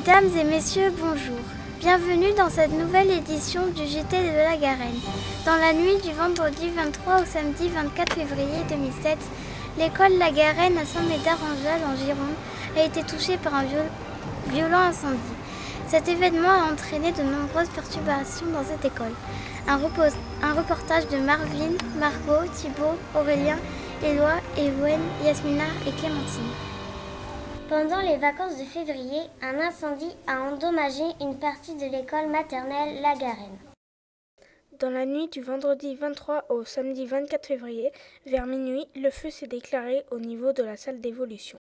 Mesdames et messieurs, bonjour. Bienvenue dans cette nouvelle édition du JT de la Garenne. Dans la nuit du vendredi 23 au samedi 24 février 2007, l'école La Garenne à Saint-Médard-en-Jalles en Gironde a été touchée par un violent incendie. Cet événement a entraîné de nombreuses perturbations dans cette école. Un, reportage de Marvin, Margot, Thibault, Aurélien, Éloi, Ewen, Yasmina et Clémentine. Pendant les vacances de février, un incendie a endommagé une partie de l'école maternelle La Garenne. Dans la nuit du vendredi 23 au samedi 24 février, vers minuit, le feu s'est déclaré au niveau de la salle d'évolution.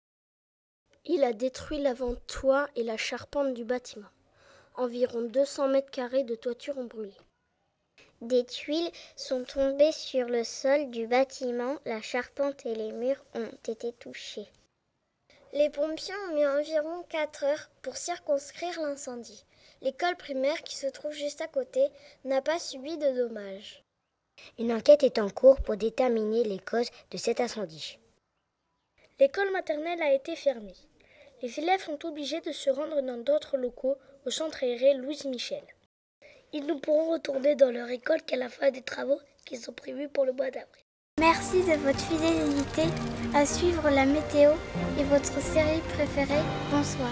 Il a détruit l'avant-toit et la charpente du bâtiment. Environ 200 mètres carrés de toiture ont brûlé. Des tuiles sont tombées sur le sol du bâtiment, la charpente et les murs ont été touchés. Les pompiers ont mis environ 4 heures pour circonscrire l'incendie. L'école primaire qui se trouve juste à côté n'a pas subi de dommages. Une enquête est en cours pour déterminer les causes de cet incendie. L'école maternelle a été fermée. Les élèves sont obligés de se rendre dans d'autres locaux au centre aéré Louise Michel. Ils ne pourront retourner dans leur école qu'à la fin des travaux qui sont prévus pour le mois d'avril. Merci de votre fidélité à suivre la météo et votre série préférée. Bonsoir.